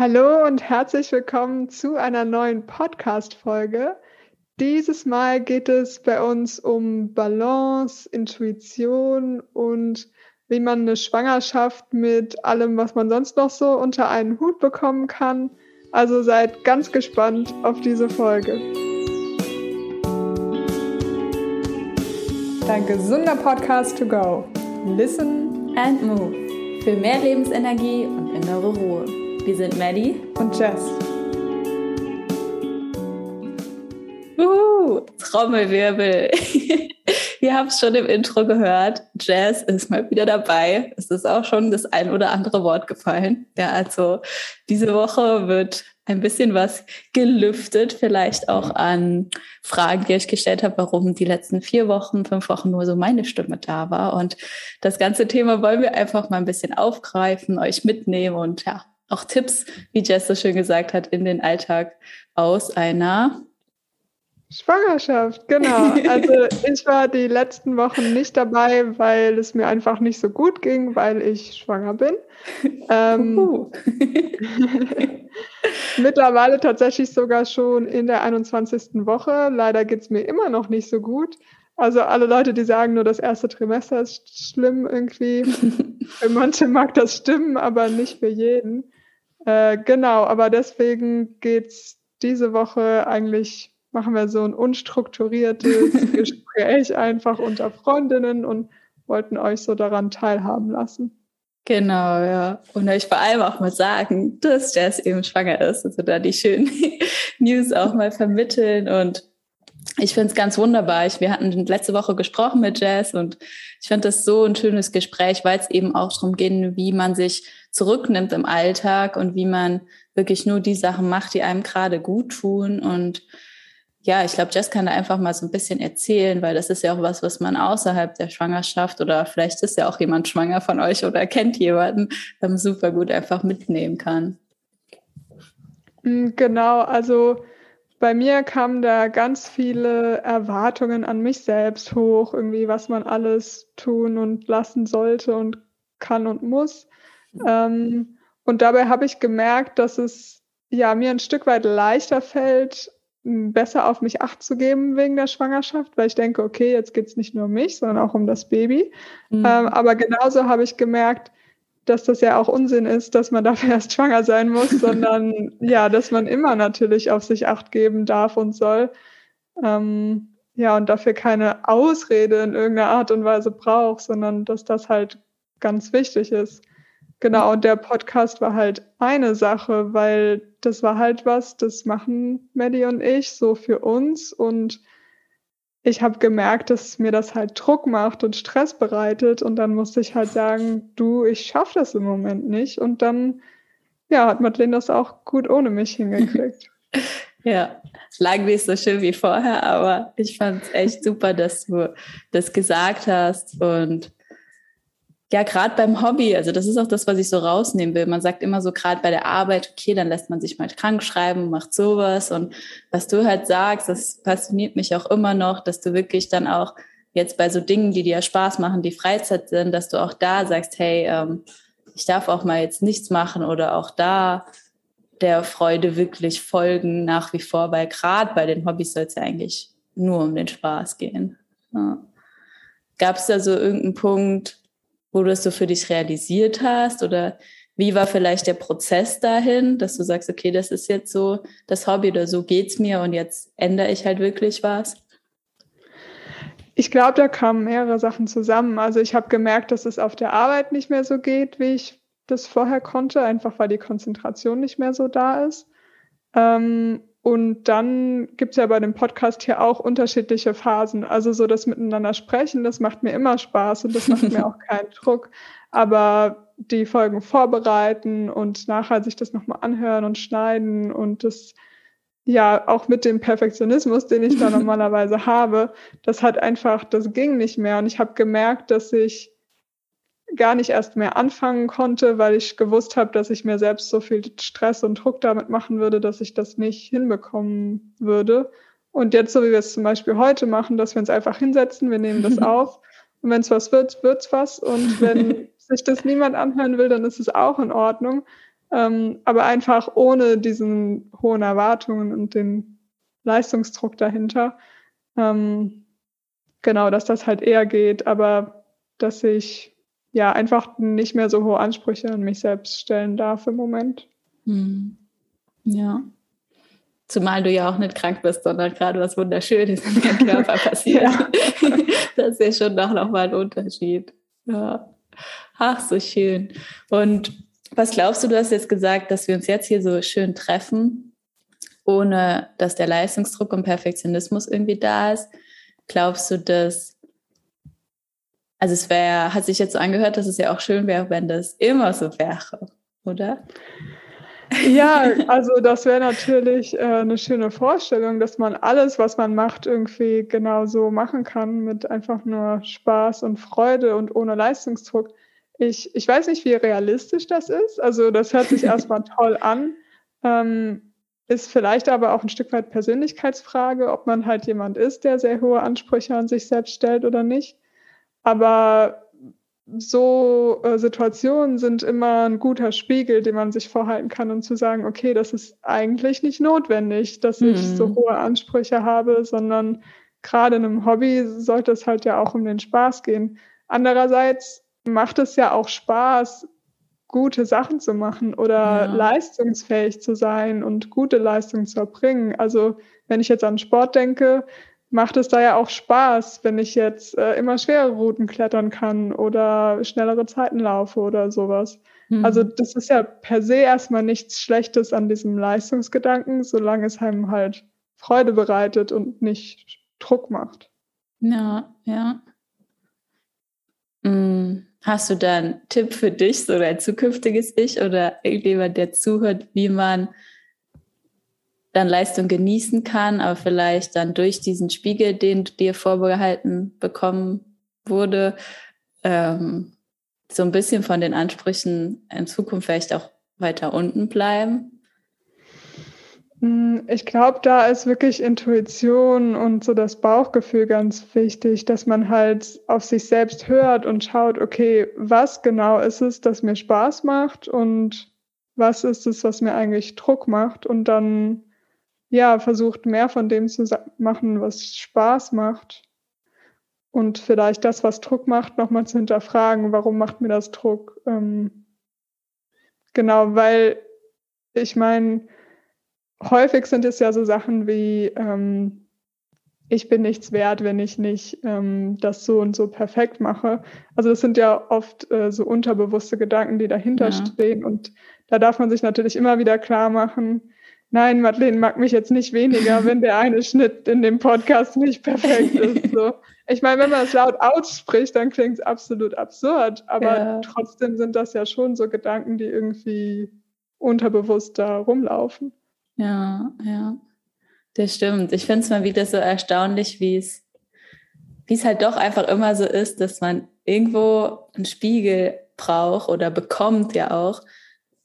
Hallo und herzlich willkommen zu einer neuen Podcast-Folge. Dieses Mal geht es bei uns um Balance, Intuition und wie man eine Schwangerschaft mit allem, was man sonst noch so unter einen Hut bekommen kann. Also seid ganz gespannt auf diese Folge. Dein gesunder Podcast to go. Listen and move. Für mehr Lebensenergie und innere Ruhe. Wir sind Maddie und Jess. Uh, Trommelwirbel. Ihr habt es schon im Intro gehört. Jazz ist mal wieder dabei. Es ist auch schon das ein oder andere Wort gefallen. Ja, also diese Woche wird ein bisschen was gelüftet, vielleicht auch an Fragen, die ich gestellt habe, warum die letzten vier Wochen, fünf Wochen nur so meine Stimme da war. Und das ganze Thema wollen wir einfach mal ein bisschen aufgreifen, euch mitnehmen und ja, auch Tipps, wie Jess so schön gesagt hat, in den Alltag aus einer Schwangerschaft, genau. Also ich war die letzten Wochen nicht dabei, weil es mir einfach nicht so gut ging, weil ich schwanger bin. Ähm, mittlerweile tatsächlich sogar schon in der 21. Woche. Leider geht es mir immer noch nicht so gut. Also alle Leute, die sagen, nur das erste Trimester ist schlimm irgendwie. für manche mag das stimmen, aber nicht für jeden. Äh, genau, aber deswegen geht's diese Woche eigentlich machen wir so ein unstrukturiertes Gespräch einfach unter Freundinnen und wollten euch so daran teilhaben lassen. Genau, ja. Und euch vor allem auch mal sagen, dass Jess eben schwanger ist. Also da die schönen News auch mal vermitteln. Und ich finde es ganz wunderbar. Ich, wir hatten letzte Woche gesprochen mit Jess und ich finde das so ein schönes Gespräch, weil es eben auch darum geht, wie man sich zurücknimmt im Alltag und wie man wirklich nur die Sachen macht, die einem gerade gut tun. Und ja, ich glaube, Jess kann da einfach mal so ein bisschen erzählen, weil das ist ja auch was, was man außerhalb der Schwangerschaft oder vielleicht ist ja auch jemand schwanger von euch oder kennt jemanden, ähm, super gut einfach mitnehmen kann. Mm, genau, also bei mir kamen da ganz viele Erwartungen an mich selbst hoch, irgendwie, was man alles tun und lassen sollte und kann und muss. Mhm. Ähm, und dabei habe ich gemerkt, dass es ja mir ein Stück weit leichter fällt, besser auf mich acht zu geben wegen der Schwangerschaft, weil ich denke, okay, jetzt geht's nicht nur um mich, sondern auch um das Baby. Mhm. Ähm, aber genauso habe ich gemerkt, dass das ja auch Unsinn ist, dass man dafür erst schwanger sein muss, sondern ja, dass man immer natürlich auf sich acht geben darf und soll. Ähm, ja, und dafür keine Ausrede in irgendeiner Art und Weise braucht, sondern dass das halt ganz wichtig ist. Genau, und der Podcast war halt eine Sache, weil das war halt was, das machen Maddie und ich so für uns und ich habe gemerkt, dass mir das halt Druck macht und Stress bereitet. Und dann musste ich halt sagen, du, ich schaffe das im Moment nicht. Und dann ja, hat Madeleine das auch gut ohne mich hingekriegt. Ja, lang nicht so schön wie vorher, aber ich fand es echt super, dass du das gesagt hast. Und ja, gerade beim Hobby, also das ist auch das, was ich so rausnehmen will. Man sagt immer so, gerade bei der Arbeit, okay, dann lässt man sich mal krank schreiben, macht sowas. Und was du halt sagst, das fasziniert mich auch immer noch, dass du wirklich dann auch jetzt bei so Dingen, die dir Spaß machen, die Freizeit sind, dass du auch da sagst, hey, ähm, ich darf auch mal jetzt nichts machen oder auch da der Freude wirklich folgen nach wie vor, weil gerade bei den Hobbys soll es ja eigentlich nur um den Spaß gehen. Ja. Gab es da so irgendeinen Punkt, wo du es so für dich realisiert hast? Oder wie war vielleicht der Prozess dahin, dass du sagst, okay, das ist jetzt so das Hobby oder so geht's mir und jetzt ändere ich halt wirklich was? Ich glaube, da kamen mehrere Sachen zusammen. Also ich habe gemerkt, dass es auf der Arbeit nicht mehr so geht, wie ich das vorher konnte, einfach weil die Konzentration nicht mehr so da ist. Ähm, und dann gibt's ja bei dem Podcast hier auch unterschiedliche Phasen. Also so das Miteinander sprechen, das macht mir immer Spaß und das macht mir auch keinen Druck. Aber die Folgen vorbereiten und nachher sich das nochmal anhören und schneiden und das ja auch mit dem Perfektionismus, den ich da normalerweise habe, das hat einfach, das ging nicht mehr. Und ich habe gemerkt, dass ich gar nicht erst mehr anfangen konnte, weil ich gewusst habe, dass ich mir selbst so viel Stress und Druck damit machen würde, dass ich das nicht hinbekommen würde. Und jetzt, so wie wir es zum Beispiel heute machen, dass wir uns einfach hinsetzen, wir nehmen das auf und wenn es was wird, wird's was. Und wenn sich das niemand anhören will, dann ist es auch in Ordnung. ähm, aber einfach ohne diesen hohen Erwartungen und den Leistungsdruck dahinter. Ähm, genau, dass das halt eher geht, aber dass ich ja einfach nicht mehr so hohe Ansprüche an mich selbst stellen darf im Moment. Hm. Ja. Zumal du ja auch nicht krank bist, sondern gerade was Wunderschönes in deinem Körper passiert. ja. Das ist ja schon noch, noch mal ein Unterschied. Ja. Ach, so schön. Und was glaubst du, du hast jetzt gesagt, dass wir uns jetzt hier so schön treffen, ohne dass der Leistungsdruck und Perfektionismus irgendwie da ist. Glaubst du, dass, also es wäre, hat sich jetzt so angehört, dass es ja auch schön wäre, wenn das immer so wäre, oder? Ja, also das wäre natürlich äh, eine schöne Vorstellung, dass man alles, was man macht, irgendwie genau so machen kann, mit einfach nur Spaß und Freude und ohne Leistungsdruck. Ich, ich weiß nicht, wie realistisch das ist. Also das hört sich erstmal toll an. Ähm, ist vielleicht aber auch ein Stück weit Persönlichkeitsfrage, ob man halt jemand ist, der sehr hohe Ansprüche an sich selbst stellt oder nicht. Aber so äh, Situationen sind immer ein guter Spiegel, den man sich vorhalten kann, um zu sagen, okay, das ist eigentlich nicht notwendig, dass ich mhm. so hohe Ansprüche habe, sondern gerade in einem Hobby sollte es halt ja auch um den Spaß gehen. Andererseits macht es ja auch Spaß, gute Sachen zu machen oder ja. leistungsfähig zu sein und gute Leistungen zu erbringen. Also wenn ich jetzt an Sport denke, macht es da ja auch Spaß, wenn ich jetzt äh, immer schwere Routen klettern kann oder schnellere Zeiten laufe oder sowas. Mhm. Also das ist ja per se erstmal nichts Schlechtes an diesem Leistungsgedanken, solange es einem halt Freude bereitet und nicht Druck macht. Ja, ja. Mhm. Hast du da einen Tipp für dich, so dein zukünftiges Ich oder irgendjemand, der zuhört, wie man dann Leistung genießen kann, aber vielleicht dann durch diesen Spiegel, den dir vorbehalten bekommen wurde, ähm, so ein bisschen von den Ansprüchen in Zukunft vielleicht auch weiter unten bleiben? Hm, ich glaube, da ist wirklich Intuition und so das Bauchgefühl ganz wichtig, dass man halt auf sich selbst hört und schaut, okay, was genau ist es, das mir Spaß macht und was ist es, was mir eigentlich Druck macht und dann ja versucht mehr von dem zu machen, was Spaß macht und vielleicht das, was Druck macht, nochmal zu hinterfragen, warum macht mir das Druck? Ähm, genau, weil ich meine, häufig sind es ja so Sachen wie, ähm, ich bin nichts wert, wenn ich nicht ähm, das so und so perfekt mache. Also das sind ja oft äh, so unterbewusste Gedanken, die dahinter ja. stehen. Und da darf man sich natürlich immer wieder klar machen, nein, Madeleine mag mich jetzt nicht weniger, wenn der eine Schnitt in dem Podcast nicht perfekt ist. So. Ich meine, wenn man es laut ausspricht, dann klingt es absolut absurd. Aber ja. trotzdem sind das ja schon so Gedanken, die irgendwie unterbewusst da rumlaufen. Ja, ja. Das stimmt. Ich finde es mal wieder so erstaunlich, wie es, wie es halt doch einfach immer so ist, dass man irgendwo einen Spiegel braucht oder bekommt ja auch,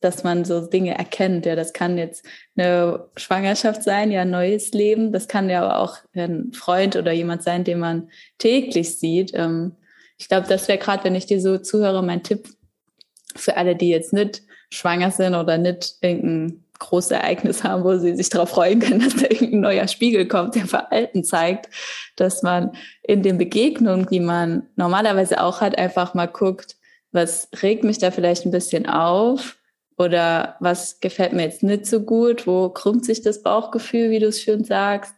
dass man so Dinge erkennt. Ja, das kann jetzt eine Schwangerschaft sein, ja, ein neues Leben. Das kann ja aber auch ein Freund oder jemand sein, den man täglich sieht. Ähm, ich glaube, das wäre gerade, wenn ich dir so zuhöre, mein Tipp für alle, die jetzt nicht schwanger sind oder nicht irgendein großes Ereignis haben, wo sie sich darauf freuen können, dass da irgendein neuer Spiegel kommt, der Verhalten zeigt, dass man in den Begegnungen, die man normalerweise auch hat, einfach mal guckt, was regt mich da vielleicht ein bisschen auf oder was gefällt mir jetzt nicht so gut, wo krümmt sich das Bauchgefühl, wie du es schön sagst,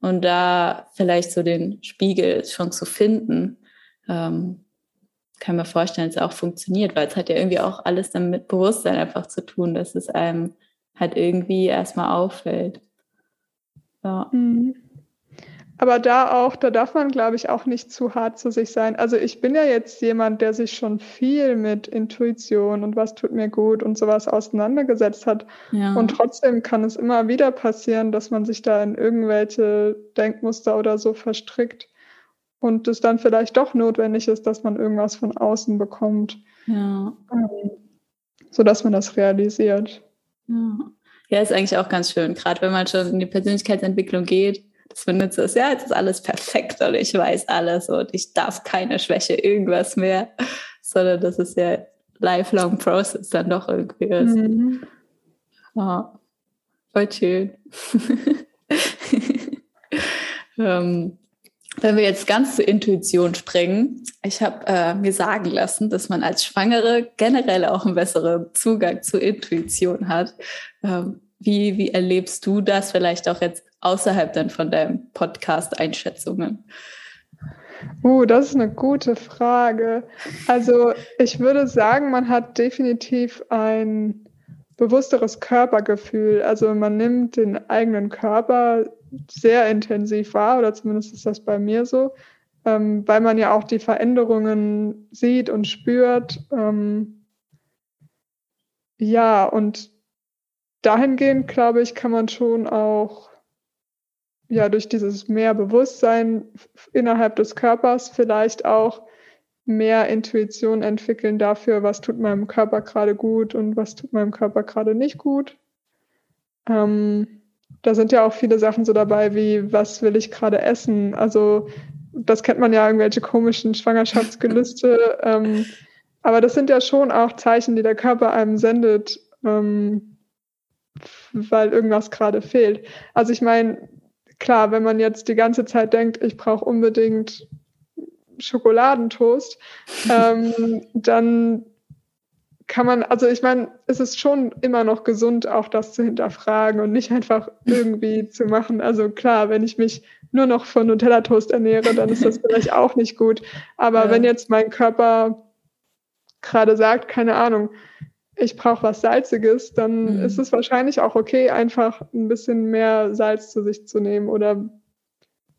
und da vielleicht so den Spiegel schon zu finden, ähm, kann mir vorstellen, dass es auch funktioniert, weil es hat ja irgendwie auch alles dann mit Bewusstsein einfach zu tun, dass es einem halt irgendwie erstmal auffällt. Ja. Mhm. Aber da auch, da darf man, glaube ich, auch nicht zu hart zu sich sein. Also ich bin ja jetzt jemand, der sich schon viel mit Intuition und was tut mir gut und sowas auseinandergesetzt hat. Ja. Und trotzdem kann es immer wieder passieren, dass man sich da in irgendwelche Denkmuster oder so verstrickt und es dann vielleicht doch notwendig ist, dass man irgendwas von außen bekommt. Ja. Ähm, so dass man das realisiert. Ja. ja, ist eigentlich auch ganz schön, gerade wenn man schon in die Persönlichkeitsentwicklung geht, nicht so ist, ja, jetzt ist alles perfekt und ich weiß alles und ich darf keine Schwäche, irgendwas mehr, sondern dass es ja lifelong process dann doch irgendwie ist. Mhm. Ja, voll schön. ähm, wenn wir jetzt ganz zur Intuition springen, ich habe äh, mir sagen lassen, dass man als Schwangere generell auch einen besseren Zugang zur Intuition hat. Ähm, wie, wie erlebst du das vielleicht auch jetzt außerhalb dann von deinem Podcast-Einschätzungen? Uh, das ist eine gute Frage. Also ich würde sagen, man hat definitiv ein bewussteres Körpergefühl. Also man nimmt den eigenen Körper sehr intensiv wahr, oder zumindest ist das bei mir so, ähm, weil man ja auch die Veränderungen sieht und spürt. Ähm, ja, und dahingehend, glaube ich, kann man schon auch ja durch dieses mehr Bewusstsein innerhalb des Körpers vielleicht auch mehr Intuition entwickeln dafür, was tut meinem Körper gerade gut und was tut meinem Körper gerade nicht gut. Ähm, da sind ja auch viele Sachen so dabei, wie was will ich gerade essen? Also das kennt man ja, irgendwelche komischen Schwangerschaftsgelüste. ähm, aber das sind ja schon auch Zeichen, die der Körper einem sendet, ähm, weil irgendwas gerade fehlt. Also ich meine, klar, wenn man jetzt die ganze Zeit denkt, ich brauche unbedingt Schokoladentoast, ähm, dann kann man, also ich meine, es ist schon immer noch gesund, auch das zu hinterfragen und nicht einfach irgendwie zu machen. Also klar, wenn ich mich nur noch von Nutella-Toast ernähre, dann ist das vielleicht auch nicht gut. Aber ja. wenn jetzt mein Körper gerade sagt, keine Ahnung, ich brauche was Salziges, dann mhm. ist es wahrscheinlich auch okay, einfach ein bisschen mehr Salz zu sich zu nehmen. Oder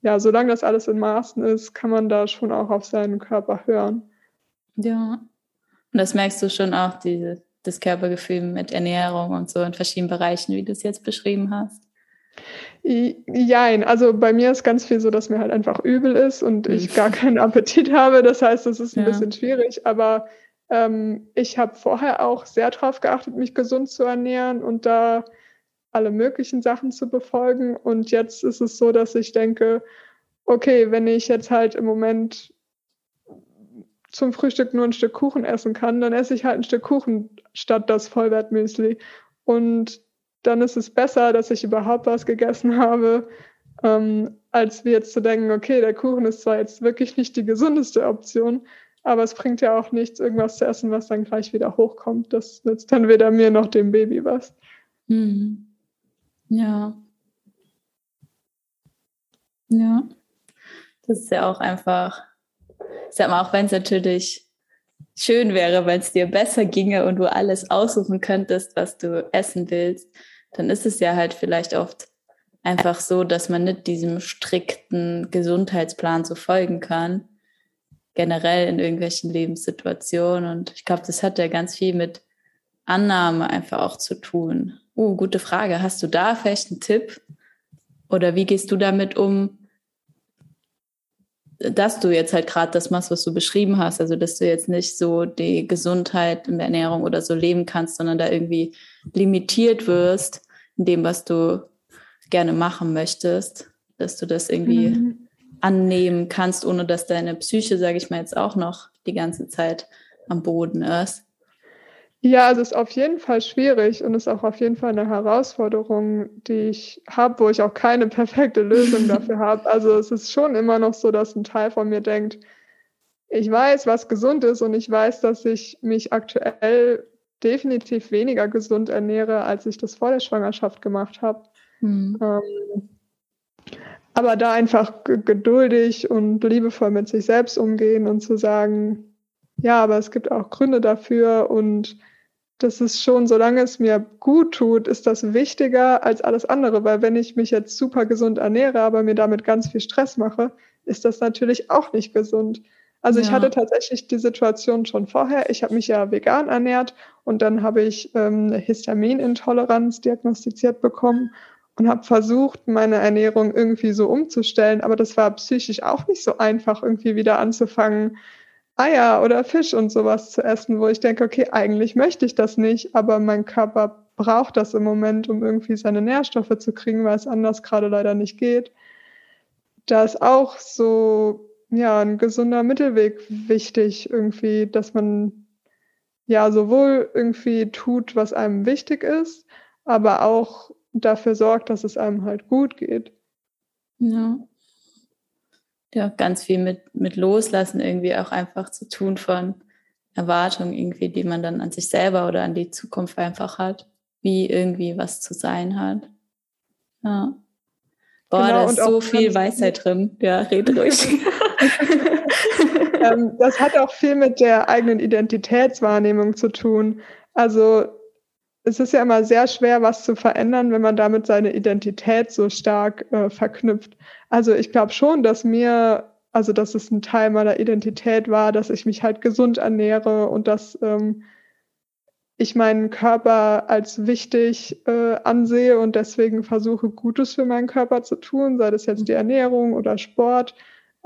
ja, solange das alles in Maßen ist, kann man da schon auch auf seinen Körper hören. Ja. Und das merkst du schon auch, diese, das Körpergefühl mit Ernährung und so in verschiedenen Bereichen, wie du es jetzt beschrieben hast. Jein, also bei mir ist ganz viel so, dass mir halt einfach übel ist und ich mhm. gar keinen Appetit habe. Das heißt, das ist ein ja. bisschen schwierig, aber ähm, ich habe vorher auch sehr darauf geachtet, mich gesund zu ernähren und da alle möglichen Sachen zu befolgen. Und jetzt ist es so, dass ich denke, okay, wenn ich jetzt halt im Moment zum Frühstück nur ein Stück Kuchen essen kann, dann esse ich halt ein Stück Kuchen statt das Vollwertmüsli. Und dann ist es besser, dass ich überhaupt was gegessen habe, ähm, als wie jetzt zu denken, okay, der Kuchen ist zwar jetzt wirklich nicht die gesundeste Option, aber es bringt ja auch nichts, irgendwas zu essen, was dann gleich wieder hochkommt. Das nützt dann weder mir noch dem Baby was. Hm. Ja. Ja. Das ist ja auch einfach, ich sag mal, auch wenn es natürlich schön wäre, wenn es dir besser ginge und du alles aussuchen könntest, was du essen willst, dann ist es ja halt vielleicht oft einfach so, dass man nicht diesem strikten Gesundheitsplan so folgen kann generell in irgendwelchen Lebenssituationen. Und ich glaube, das hat ja ganz viel mit Annahme einfach auch zu tun. Oh, gute Frage. Hast du da vielleicht einen Tipp? Oder wie gehst du damit um, dass du jetzt halt gerade das machst, was du beschrieben hast? Also, dass du jetzt nicht so die Gesundheit in der Ernährung oder so leben kannst, sondern da irgendwie limitiert wirst in dem, was du gerne machen möchtest, dass du das irgendwie mhm annehmen kannst, ohne dass deine Psyche, sage ich mal jetzt auch noch, die ganze Zeit am Boden ist? Ja, also es ist auf jeden Fall schwierig und ist auch auf jeden Fall eine Herausforderung, die ich habe, wo ich auch keine perfekte Lösung dafür habe. Also es ist schon immer noch so, dass ein Teil von mir denkt, ich weiß, was gesund ist und ich weiß, dass ich mich aktuell definitiv weniger gesund ernähre, als ich das vor der Schwangerschaft gemacht habe. Hm. Ähm, aber da einfach geduldig und liebevoll mit sich selbst umgehen und zu sagen, ja, aber es gibt auch Gründe dafür und das ist schon, solange es mir gut tut, ist das wichtiger als alles andere, weil wenn ich mich jetzt super gesund ernähre, aber mir damit ganz viel Stress mache, ist das natürlich auch nicht gesund. Also ja. ich hatte tatsächlich die Situation schon vorher. Ich habe mich ja vegan ernährt und dann habe ich ähm, eine Histaminintoleranz diagnostiziert bekommen und habe versucht, meine Ernährung irgendwie so umzustellen, aber das war psychisch auch nicht so einfach, irgendwie wieder anzufangen, Eier oder Fisch und sowas zu essen, wo ich denke, okay, eigentlich möchte ich das nicht, aber mein Körper braucht das im Moment, um irgendwie seine Nährstoffe zu kriegen, weil es anders gerade leider nicht geht. Da ist auch so, ja, ein gesunder Mittelweg wichtig, irgendwie, dass man ja sowohl irgendwie tut, was einem wichtig ist, aber auch dafür sorgt, dass es einem halt gut geht. Ja. Ja, ganz viel mit, mit Loslassen irgendwie auch einfach zu tun von Erwartungen irgendwie, die man dann an sich selber oder an die Zukunft einfach hat, wie irgendwie was zu sein hat. Ja. Boah, genau, da ist so viel Weisheit drin. Ja, rede ruhig. ähm, das hat auch viel mit der eigenen Identitätswahrnehmung zu tun. Also es ist ja immer sehr schwer, was zu verändern, wenn man damit seine Identität so stark äh, verknüpft. Also ich glaube schon, dass mir, also dass es ein Teil meiner Identität war, dass ich mich halt gesund ernähre und dass ähm, ich meinen Körper als wichtig äh, ansehe und deswegen versuche, Gutes für meinen Körper zu tun, sei das jetzt die Ernährung oder Sport.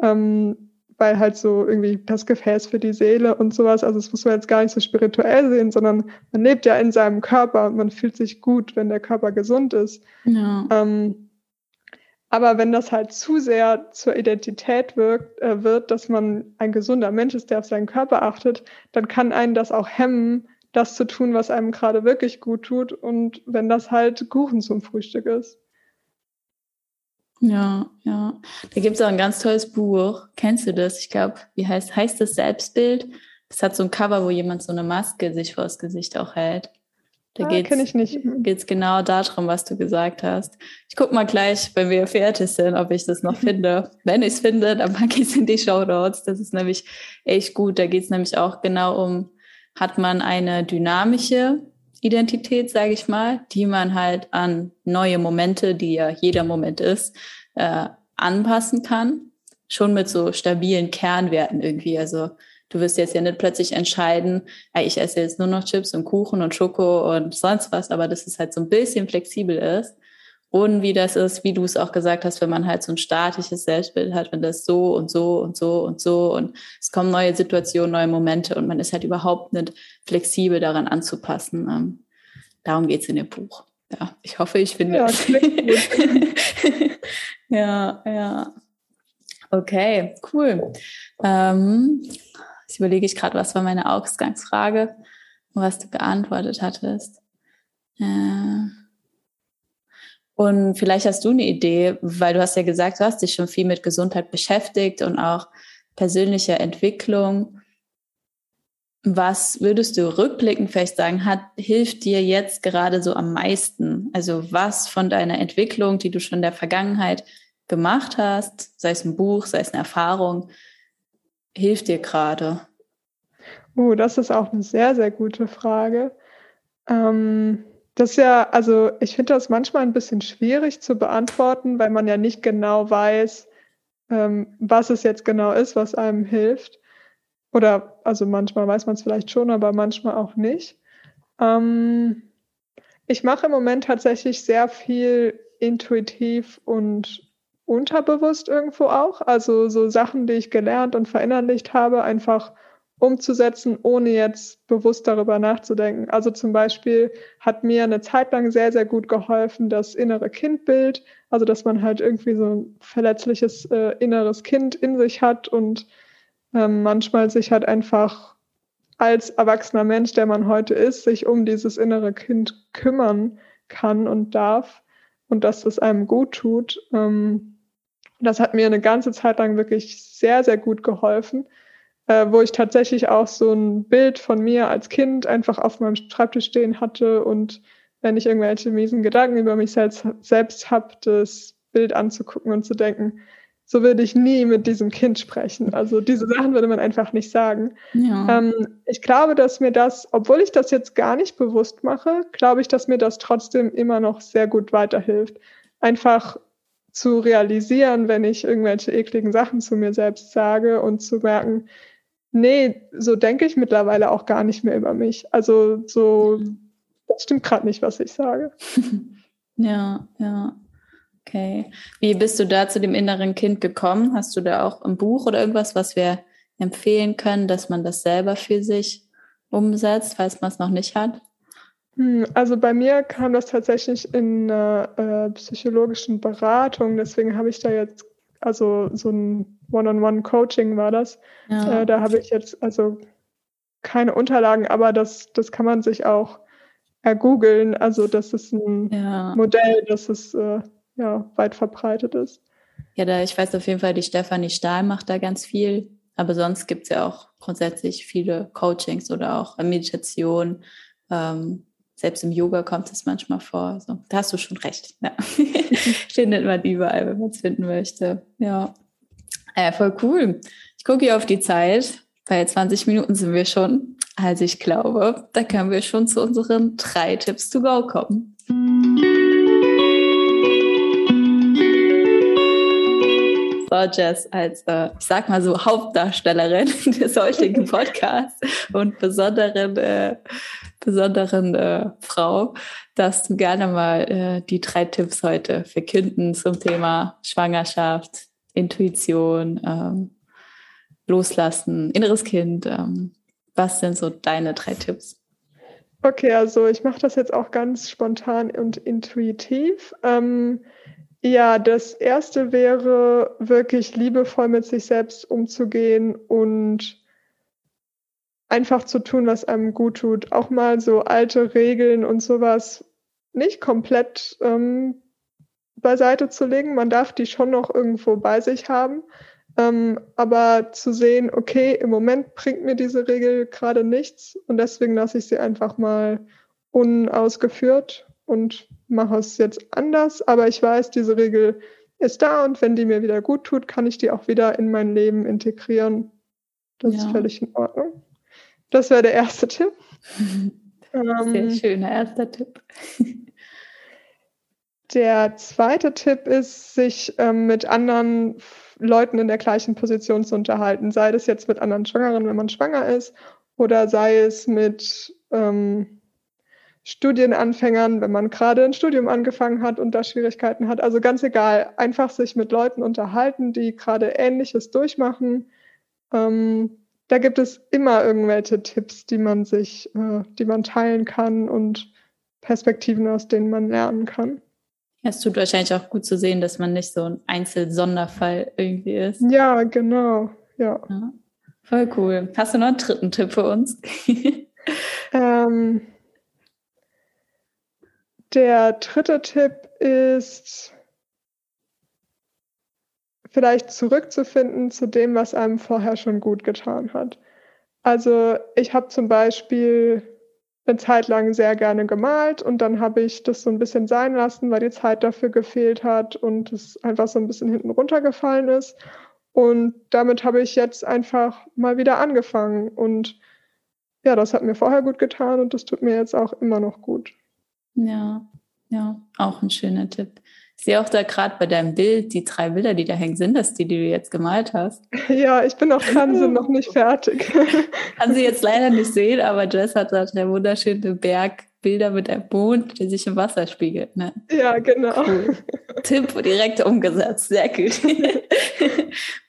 Ähm, weil halt so irgendwie das Gefäß für die Seele und sowas, also das muss man jetzt gar nicht so spirituell sehen, sondern man lebt ja in seinem Körper und man fühlt sich gut, wenn der Körper gesund ist. Ja. Ähm, aber wenn das halt zu sehr zur Identität wirkt, äh, wird, dass man ein gesunder Mensch ist, der auf seinen Körper achtet, dann kann einen das auch hemmen, das zu tun, was einem gerade wirklich gut tut. Und wenn das halt Kuchen zum Frühstück ist. Ja, ja. Da gibt es auch ein ganz tolles Buch. Kennst du das? Ich glaube, wie heißt, heißt das Selbstbild? Das hat so ein Cover, wo jemand so eine Maske sich vor das Gesicht auch hält. Da ah, geht es genau darum, was du gesagt hast. Ich guck mal gleich, wenn wir fertig sind, ob ich das noch finde. Wenn ich es finde, dann packe ich es in die Show Notes. Das ist nämlich echt gut. Da geht es nämlich auch genau um, hat man eine dynamische Identität, sage ich mal, die man halt an neue Momente, die ja jeder Moment ist, äh, anpassen kann. Schon mit so stabilen Kernwerten irgendwie. Also du wirst jetzt ja nicht plötzlich entscheiden, ich esse jetzt nur noch Chips und Kuchen und Schoko und sonst was, aber dass es halt so ein bisschen flexibel ist. Und wie das ist, wie du es auch gesagt hast, wenn man halt so ein statisches Selbstbild hat, wenn das so und so und so und so und es kommen neue Situationen, neue Momente und man ist halt überhaupt nicht flexibel daran anzupassen. Darum geht es in dem Buch. Ja, ich hoffe, ich finde ja, es. ja, ja. Okay, cool. Ähm, jetzt überlege ich gerade, was war meine Ausgangsfrage, was du geantwortet hattest. Äh, und vielleicht hast du eine Idee, weil du hast ja gesagt, du hast dich schon viel mit Gesundheit beschäftigt und auch persönlicher Entwicklung. Was würdest du rückblickend vielleicht sagen, hat, hilft dir jetzt gerade so am meisten? Also was von deiner Entwicklung, die du schon in der Vergangenheit gemacht hast, sei es ein Buch, sei es eine Erfahrung, hilft dir gerade? Oh, das ist auch eine sehr, sehr gute Frage. Ähm das ist ja, also ich finde das manchmal ein bisschen schwierig zu beantworten, weil man ja nicht genau weiß, ähm, was es jetzt genau ist, was einem hilft. Oder also manchmal weiß man es vielleicht schon, aber manchmal auch nicht. Ähm, ich mache im Moment tatsächlich sehr viel intuitiv und unterbewusst irgendwo auch. Also so Sachen, die ich gelernt und verinnerlicht habe, einfach umzusetzen, ohne jetzt bewusst darüber nachzudenken. Also zum Beispiel hat mir eine Zeit lang sehr, sehr gut geholfen, das innere Kindbild, also dass man halt irgendwie so ein verletzliches äh, inneres Kind in sich hat und ähm, manchmal sich halt einfach als erwachsener Mensch, der man heute ist, sich um dieses innere Kind kümmern kann und darf und dass das einem gut tut. Ähm, das hat mir eine ganze Zeit lang wirklich sehr, sehr gut geholfen äh, wo ich tatsächlich auch so ein Bild von mir als Kind einfach auf meinem Schreibtisch stehen hatte und wenn ich irgendwelche miesen Gedanken über mich selbst, selbst habe, das Bild anzugucken und zu denken, so würde ich nie mit diesem Kind sprechen. Also diese Sachen würde man einfach nicht sagen. Ja. Ähm, ich glaube, dass mir das, obwohl ich das jetzt gar nicht bewusst mache, glaube ich, dass mir das trotzdem immer noch sehr gut weiterhilft. Einfach zu realisieren, wenn ich irgendwelche ekligen Sachen zu mir selbst sage und zu merken, nee, so denke ich mittlerweile auch gar nicht mehr über mich. Also so, das stimmt gerade nicht, was ich sage. ja, ja. Okay. Wie bist du da zu dem inneren Kind gekommen? Hast du da auch ein Buch oder irgendwas, was wir empfehlen können, dass man das selber für sich umsetzt, falls man es noch nicht hat? Hm, also bei mir kam das tatsächlich in einer äh, psychologischen Beratung, deswegen habe ich da jetzt also so ein One-on-One-Coaching war das. Ja. Äh, da habe ich jetzt also keine Unterlagen, aber das, das kann man sich auch ergoogeln. Also das ist ein ja. Modell, das ist äh, ja, weit verbreitet ist. Ja, da ich weiß auf jeden Fall, die Stefanie Stahl macht da ganz viel. Aber sonst gibt es ja auch grundsätzlich viele Coachings oder auch Meditation. Ähm, selbst im Yoga kommt es manchmal vor. Also, da hast du schon recht. Ja. Findet man überall, wenn man es finden möchte. Ja. ja, voll cool. Ich gucke hier auf die Zeit. Bei 20 Minuten sind wir schon. Also ich glaube, da können wir schon zu unseren drei Tipps to go kommen. Jess als, äh, ich sag mal so, Hauptdarstellerin des heutigen Podcasts und besonderen, äh, besonderen äh, Frau, dass du gerne mal äh, die drei Tipps heute verkünden zum Thema Schwangerschaft, Intuition, ähm, Loslassen, inneres Kind. Ähm, was sind so deine drei Tipps? Okay, also ich mache das jetzt auch ganz spontan und intuitiv. Ähm, ja, das erste wäre wirklich liebevoll mit sich selbst umzugehen und einfach zu tun, was einem gut tut. Auch mal so alte Regeln und sowas nicht komplett ähm, beiseite zu legen. Man darf die schon noch irgendwo bei sich haben. Ähm, aber zu sehen, okay, im Moment bringt mir diese Regel gerade nichts und deswegen lasse ich sie einfach mal unausgeführt und mache es jetzt anders, aber ich weiß, diese Regel ist da und wenn die mir wieder gut tut, kann ich die auch wieder in mein Leben integrieren. Das ja. ist völlig in Ordnung. Das wäre der erste Tipp. Sehr ähm, schöner erster Tipp. Der zweite Tipp ist, sich ähm, mit anderen Leuten in der gleichen Position zu unterhalten, sei das jetzt mit anderen Schwangeren, wenn man schwanger ist, oder sei es mit ähm, Studienanfängern, wenn man gerade ein Studium angefangen hat und da Schwierigkeiten hat. Also ganz egal, einfach sich mit Leuten unterhalten, die gerade Ähnliches durchmachen. Ähm, da gibt es immer irgendwelche Tipps, die man sich, äh, die man teilen kann und Perspektiven, aus denen man lernen kann. Es tut wahrscheinlich auch gut zu sehen, dass man nicht so ein Einzelsonderfall irgendwie ist. Ja, genau. Ja. ja. Voll cool. Hast du noch einen dritten Tipp für uns? ähm, der dritte Tipp ist, vielleicht zurückzufinden zu dem, was einem vorher schon gut getan hat. Also ich habe zum Beispiel eine Zeit lang sehr gerne gemalt und dann habe ich das so ein bisschen sein lassen, weil die Zeit dafür gefehlt hat und es einfach so ein bisschen hinten runtergefallen ist. Und damit habe ich jetzt einfach mal wieder angefangen. Und ja, das hat mir vorher gut getan und das tut mir jetzt auch immer noch gut. Ja, ja, auch ein schöner Tipp. Ich sehe auch da gerade bei deinem Bild, die drei Bilder, die da hängen, sind das die, die du jetzt gemalt hast? Ja, ich bin noch dran, sind noch nicht fertig. Kann sie jetzt leider nicht sehen, aber Jess hat da der wunderschöne Berg Bilder mit einem Mond, der sich im Wasser spiegelt. Ne? Ja, genau. Cool. Tipp direkt umgesetzt. Sehr gut.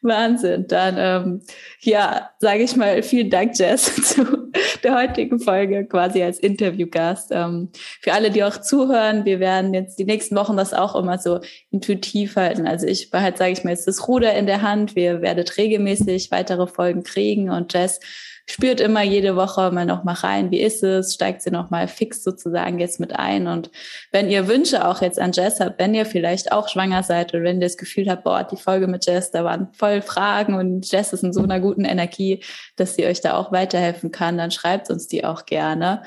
Wahnsinn. Dann, ähm, ja, sage ich mal, vielen Dank, Jess, zu der heutigen Folge quasi als Interviewgast. Ähm, für alle, die auch zuhören, wir werden jetzt die nächsten Wochen das auch immer so intuitiv halten. Also ich behalte, sage ich mal, jetzt das Ruder in der Hand. Wir werden regelmäßig weitere Folgen kriegen und Jess spürt immer jede Woche mal noch mal rein, wie ist es, steigt sie noch mal fix sozusagen jetzt mit ein. Und wenn ihr Wünsche auch jetzt an Jess habt, wenn ihr vielleicht auch schwanger seid oder wenn ihr das Gefühl habt, boah, die Folge mit Jess, da waren voll Fragen und Jess ist in so einer guten Energie, dass sie euch da auch weiterhelfen kann, dann schreibt uns die auch gerne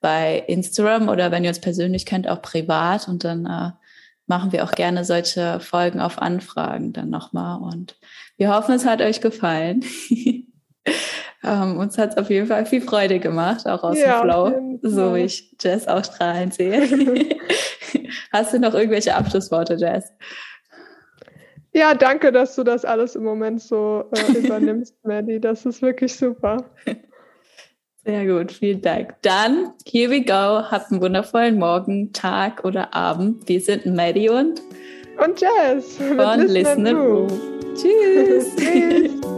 bei Instagram oder wenn ihr uns persönlich kennt, auch privat und dann äh, machen wir auch gerne solche Folgen auf Anfragen dann nochmal und wir hoffen, es hat euch gefallen. Ähm, uns hat es auf jeden Fall viel Freude gemacht, auch aus ja, dem Flow, so wie ich Jess auch strahlend sehe. Hast du noch irgendwelche Abschlussworte, Jess? Ja, danke, dass du das alles im Moment so äh, übernimmst, Maddie. Das ist wirklich super. Sehr gut, vielen Dank. Dann, here we go. Habt einen wundervollen Morgen, Tag oder Abend. Wir sind Maddie und und Jess von Listen, Listen Tschüss. Tschüss.